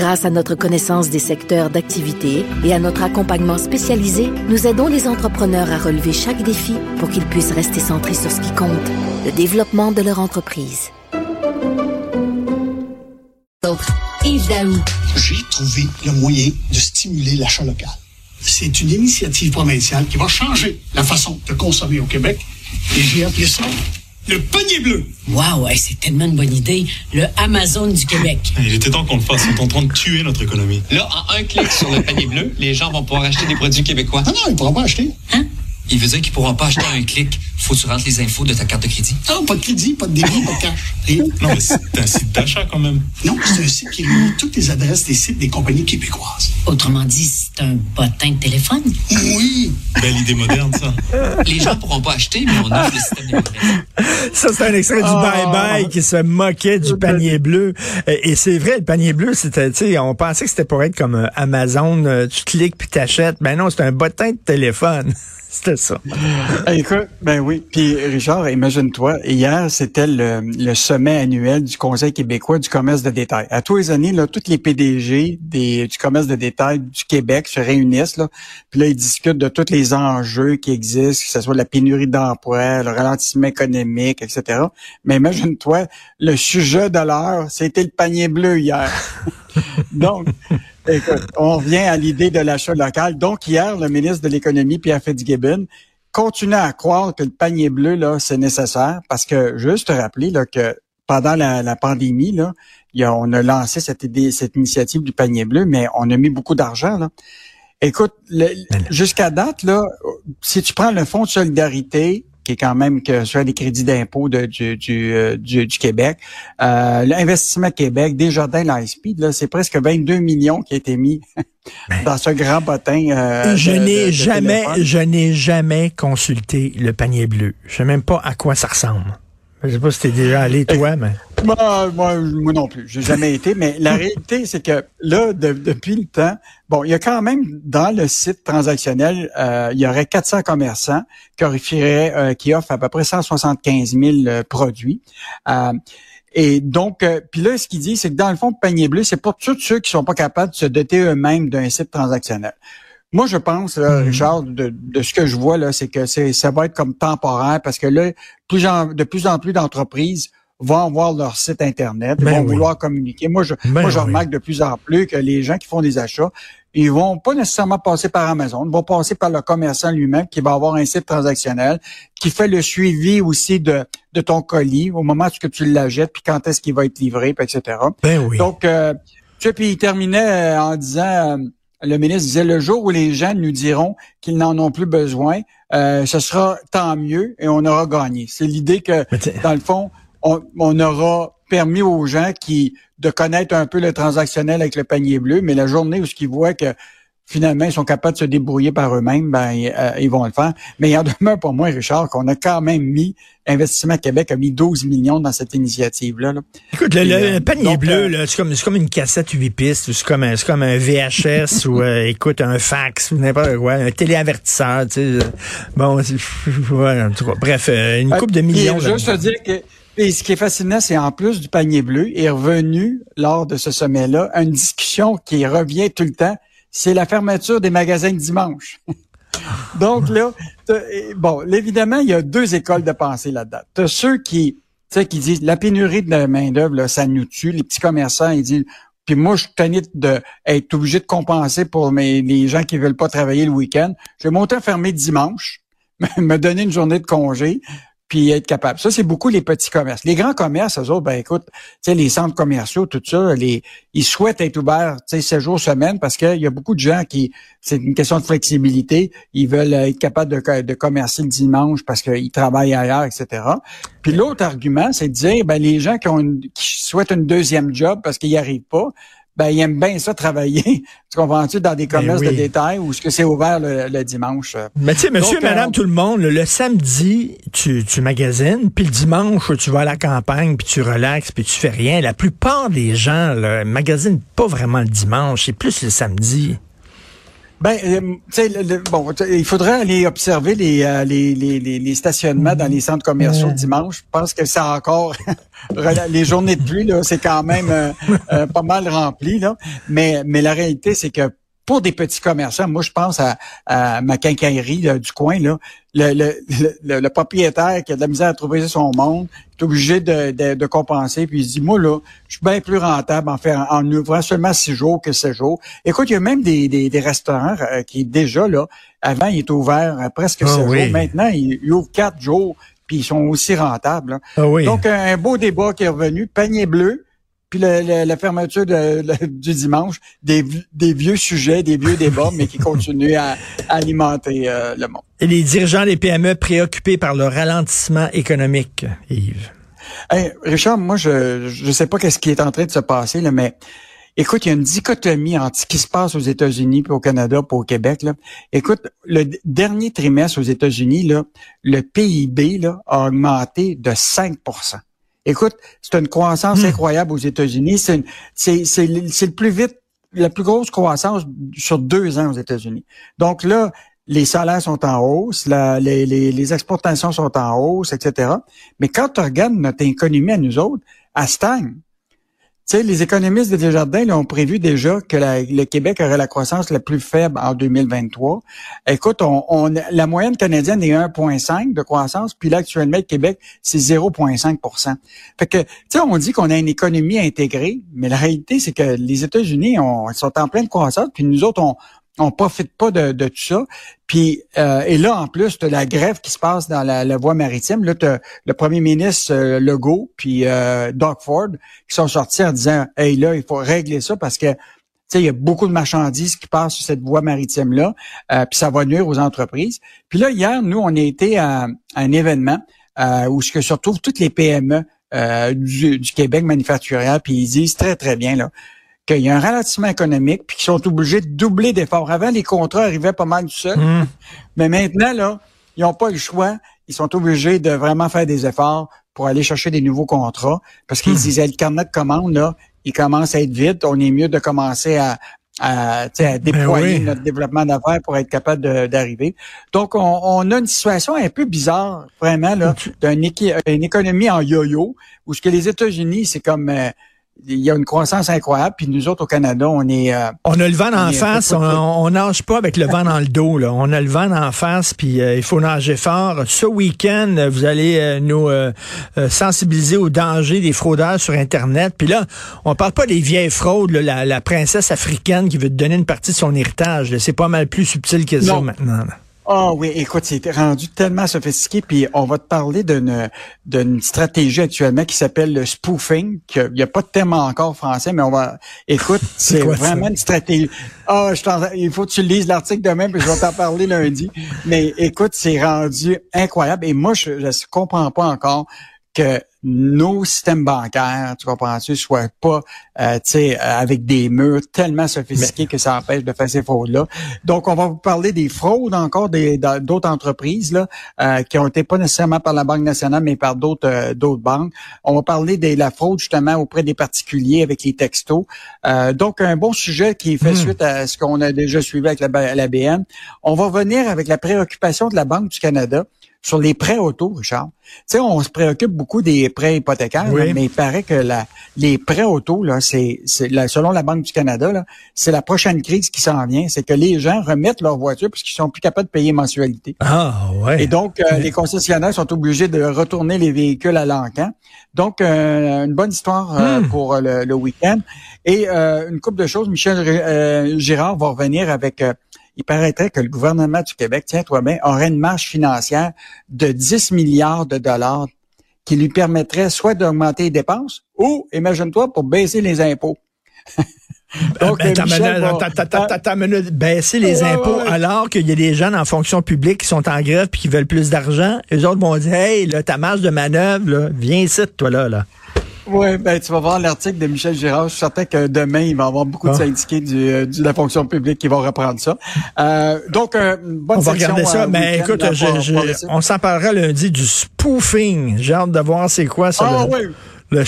Grâce à notre connaissance des secteurs d'activité et à notre accompagnement spécialisé, nous aidons les entrepreneurs à relever chaque défi pour qu'ils puissent rester centrés sur ce qui compte, le développement de leur entreprise. Yves Daou. J'ai trouvé le moyen de stimuler l'achat local. C'est une initiative provinciale qui va changer la façon de consommer au Québec et j'ai appelé ça le panier bleu. Wow, hey, c'est tellement une bonne idée. Le Amazon du Québec. Il était temps qu'on le fasse. Ils sont en train de tuer notre économie. Là, en un clic sur le panier bleu, les gens vont pouvoir acheter des produits québécois. Ah non, ils ne pourront pas acheter. Hein? Il veut dire qu'ils pourront pas acheter un clic. Faut que tu rentres les infos de ta carte de crédit. Non, pas de crédit, pas de débit, pas de cash. Rien. Non, mais c'est un site d'achat quand même. Non, c'est un site qui réunit toutes les adresses des sites des compagnies québécoises. Autrement dit, c'est un bottin de téléphone. Oui. Belle idée moderne, ça. Les gens pourront pas acheter, mais on offre le système de livraison. Ça, c'est un extrait du bye-bye qui se moquait du panier bleu. Et, et c'est vrai, le panier bleu, c'était, tu sais, on pensait que c'était pour être comme euh, Amazon, euh, tu cliques puis t'achètes. Ben non, c'est un bottin de téléphone. C'était ça. Hey, écoute, ben oui. Puis Richard, imagine-toi, hier, c'était le, le sommet annuel du Conseil québécois du commerce de détail. À tous les années, là, toutes les PDG des, du commerce de détail du Québec se réunissent, là, puis là, ils discutent de tous les enjeux qui existent, que ce soit la pénurie d'emploi, le ralentissement économique, etc. Mais imagine-toi, le sujet de l'heure, c'était le panier bleu hier. Donc, écoute, on revient à l'idée de l'achat local. Donc, hier, le ministre de l'Économie, Pierre Fitzgibbon, continue à croire que le panier bleu, là, c'est nécessaire parce que, juste te rappeler, là, que pendant la, la pandémie, là, il y a, on a lancé cette idée, cette initiative du panier bleu, mais on a mis beaucoup d'argent, là. Écoute, jusqu'à date, là, si tu prends le fonds de solidarité, qui est quand même que sur les crédits d'impôt de- du, du, euh, du, du Québec, euh, l'investissement Québec, Desjardins, l'ISP, là, c'est presque 22 millions qui a été mis dans ce grand bottin. euh, je n'ai jamais, téléphone. je n'ai jamais consulté le panier bleu. Je sais même pas à quoi ça ressemble. Je sais pas si t'es déjà allé, toi, mais. Moi, moi, moi non plus. J'ai jamais été, mais la réalité, c'est que là, de- depuis le temps, bon, il y a quand même dans le site transactionnel, euh, il y aurait 400 commerçants qui offriraient, euh, qui offrent à peu près 175 000 euh, produits. Euh, et donc, euh, puis là, ce qu'il dit, c'est que dans le fond, le panier bleu, c'est pour tous ceux qui sont pas capables de se doter eux-mêmes d'un site transactionnel. Moi, je pense, là, Mhm. Richard, de, de ce que je vois là, c'est que c'est ça va être comme temporaire parce que là, plus en- de plus en plus d'entreprises vont avoir leur site internet, Ben vont oui. vouloir communiquer. Moi, je, Ben moi, je oui. remarque de plus en plus que les gens qui font des achats, ils vont pas nécessairement passer par Amazon, ils vont passer par le commerçant lui-même qui va avoir un site transactionnel, qui fait le suivi aussi de, de ton colis au moment où tu l'achètes, puis quand est-ce qu'il va être livré, puis etc. Ben oui. Donc, euh, tu sais, puis il terminait euh, en disant, euh, le ministre disait, le jour où les gens nous diront qu'ils n'en ont plus besoin, euh, ce sera tant mieux et on aura gagné. C'est l'idée que, dans le fond, on, on aura permis aux gens qui de connaître un peu le transactionnel avec le panier bleu, mais la journée où ce qu'ils voient que finalement ils sont capables de se débrouiller par eux-mêmes, ben euh, ils vont le faire. Mais il en demeure pour moi, Richard, qu'on a quand même mis Investissement Québec a mis 12 millions dans cette initiative-là. là. Écoute, le, le- Et, euh, le panier donc, bleu, euh, là, c'est comme, c'est comme une cassette 8 pistes, c'est comme un, c'est comme un VHS, ou, euh, écoute, un fax, ou n'importe quoi, un téléavertisseur, tu sais. euh, Bon, c'est, ouais, en tout cas, bref, une coupe de millions. là. Juste te dire que et ce qui est fascinant, c'est en plus du panier bleu, est revenu lors de ce sommet-là une discussion qui revient tout le temps. C'est la fermeture des magasins dimanche. Donc là, bon, évidemment, il y a deux écoles de pensée là-dedans. Tu as ceux qui, tu qui disent la pénurie de main d'œuvre, là, ça nous tue. Les petits commerçants, ils disent. Puis moi, je suis de être obligé de compenser pour mes, les gens qui veulent pas travailler le week-end. Je vais monter à fermer dimanche, me donner une journée de congé, puis être capable. Ça, c'est beaucoup les petits commerces. Les grands commerces, eux autres, ben écoute, les centres commerciaux, tout ça, les, ils souhaitent être ouverts, tu sais, 7 jours semaine parce qu'il y a beaucoup de gens qui, c'est une question de flexibilité, ils veulent euh, être capables de, de commercer le dimanche parce qu'ils travaillent ailleurs, etc. Puis l'autre argument, c'est de dire, ben les gens qui ont une- qui souhaitent une deuxième job parce qu'ils n'y arrivent pas, ben ils aiment bien ça travailler. tu comprends-tu dans des Ben commerces de détail où ce que c'est ouvert le, le dimanche? Mais tu sais, monsieur, Donc, euh, madame, tout le monde, le, le samedi, tu, tu magasines, puis le dimanche, tu vas à la campagne, puis tu relaxes, puis tu fais rien. La plupart des gens là, magasinent pas vraiment le dimanche, c'est plus le samedi. Ben, euh, tu sais, bon, il faudrait aller observer les, euh, les, les, les, les stationnements dans les centres commerciaux dimanche. Je pense que ça encore les journées de pluie, là, c'est quand même euh, euh, pas mal rempli, là. Mais, mais la réalité, c'est que pour des petits commerçants, moi, je pense à, à ma quincaillerie là, du coin, là, le, le, le, le propriétaire qui a de la misère à trouver son monde, est obligé de, de, de compenser, puis il se dit, moi, là, je suis bien plus rentable en faire en ouvrant seulement six jours que sept jours. Écoute, il y a même des, des, des restaurants euh, qui, déjà, là, avant, il était ouvert euh, presque Ah sept oui. jours. Maintenant, il, il ouvre quatre jours, puis ils sont aussi rentables. là. Ah oui. Donc, un, un beau débat qui est revenu, panier bleu, puis le- le- la fermeture de- le- du dimanche, des, des vieux sujets, des vieux débats, mais qui continuent à, à alimenter euh, le monde. Et les dirigeants des PME préoccupés par le ralentissement économique, Yves? Hey, Richard, moi, je je sais pas qu'est-ce qui est en train de se passer, là, mais écoute, il y a une dichotomie entre ce qui se passe aux États-Unis, puis au Canada, puis au Québec. Là. Écoute, le dernier trimestre aux États-Unis, là, le PIB là, a augmenté de 5 Écoute, c'est une croissance incroyable aux États-Unis. C'est c'est c'est le c'est le plus vite, la plus grosse croissance sur deux ans aux États-Unis. Donc là, les salaires sont en hausse, la- les, les, les exportations sont en hausse, etc. Mais quand tu regardes notre économie à nous autres, elle stagne. Sais, les économistes de Desjardins là, ont prévu déjà que le Québec aurait la croissance la plus faible en 2023. Écoute, on, on- la moyenne canadienne est 1,5 de croissance, puis là, actuellement, le Québec, c'est 0,5% Fait que, tu sais, on dit qu'on a une économie intégrée, mais la réalité, c'est que les États-Unis sont en pleine croissance, puis nous autres, on on profite pas de, de tout ça. Puis euh, et là, en plus, tu la grève qui se passe dans la, la voie maritime. Là, le premier ministre euh, Legault puis euh, Doug Ford qui sont sortis en disant Hey là, il faut régler ça parce que il y a beaucoup de marchandises qui passent sur cette voie maritime-là, euh, puis ça va nuire aux entreprises. Puis là, hier, nous, on a été à, un événement euh, où ce que se retrouvent toutes les PME du, du Québec manufacturier, puis ils disent très, très bien là qu'il y a un ralentissement économique, puis qu'ils sont obligés de doubler d'efforts. Avant, les contrats arrivaient pas mal tout seul, Hum. mais maintenant, là, ils n'ont pas le choix. Ils sont obligés de vraiment faire des efforts pour aller chercher des nouveaux contrats, parce qu'ils disaient le carnet de commandes, là, il commence à être vide. On est mieux de commencer à, à, à déployer oui. notre développement d'affaires pour être capable d'arriver. Donc, on, on a une situation un peu bizarre, vraiment, là, d'une économie en yo-yo, où ce que les États-Unis, c'est comme... euh, il y a une croissance incroyable, puis nous autres au Canada, on est euh, On a le vent en face, on, on nage pas avec le vent dans le dos. Là. On a le vent en face, puis euh, il faut nager fort. Ce week-end, vous allez euh, nous euh, euh, sensibiliser au danger des fraudeurs sur Internet. Puis là, on parle pas des vieilles fraudes, là, la, la princesse africaine qui veut te donner une partie de son héritage. C'est pas mal plus subtil que ça Non. maintenant. là. Ah oui, écoute, c'est rendu tellement sophistiqué, puis on va te parler d'une d'une stratégie actuellement qui s'appelle le spoofing. que- Il n'y a pas de terme encore français, mais on va. Écoute, c'est ça? vraiment une stratégie. Ah, je t'en- il faut que tu lises l'article demain, puis je vais t'en parler lundi. Mais écoute, c'est rendu incroyable. Et moi, je ne comprends pas encore que nos systèmes bancaires, tu comprends-tu, soient pas, euh, tu sais, euh, avec des murs tellement sophistiqués que ça empêche de faire ces fraudes-là. Donc, on va vous parler des fraudes encore des d'autres entreprises là, euh, qui ont été pas nécessairement par la Banque nationale, mais par d'autres euh, d'autres banques. On va parler de la fraude justement auprès des particuliers avec les textos. Euh, donc, un bon sujet qui fait suite à ce qu'on a déjà suivi avec la, la BN. On va venir avec la préoccupation de la Banque du Canada sur les prêts auto, Richard. Tu sais, on se préoccupe beaucoup des prêts hypothécaires, Oui. là, mais il paraît que la, les prêts auto, là, c'est, c'est la- selon la Banque du Canada, là, c'est la prochaine crise qui s'en vient. C'est que les gens remettent leur voiture parce qu'ils sont plus capables de payer mensualité. Ah ouais. Et donc, euh, les concessionnaires sont obligés de retourner les véhicules à l'encan. Donc, euh, une bonne histoire euh, pour euh, le, le week-end. Et euh, une couple de choses, Michel euh, Girard va revenir avec... il paraîtrait que le gouvernement du Québec, tiens-toi bien, aurait une marge financière de 10 milliards de dollars qui lui permettrait soit d'augmenter les dépenses ou, imagine-toi, pour baisser les impôts. Donc, Ben, minute, minute. baisser les Ouais, impôts ouais, ouais. alors qu'il y a des gens en fonction publique qui sont en grève puis qui veulent plus d'argent. Les autres vont dire, hey, là, ta marge de manœuvre, là, viens ici, toi là, là. Oui, ben tu vas voir l'article de Michel Girard. Je suis certain que demain, il va y avoir beaucoup de Ah. syndiqués du, euh, du- de la fonction publique qui vont reprendre ça. Euh, donc, euh, bonne On va regarder ça. euh, Mais week-end, écoute, là, je- pour- je- pour on s'en parlera lundi du spoofing. J'ai hâte de voir c'est quoi ça. Ah le- oui. Ah,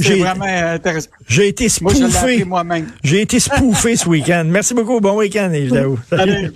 j'ai- vraiment intéressant. J'ai été Moi, spoofé. moi-même. J'ai été spoofé ce week-end. Merci beaucoup. Bon week-end, Yves Daou. Salut.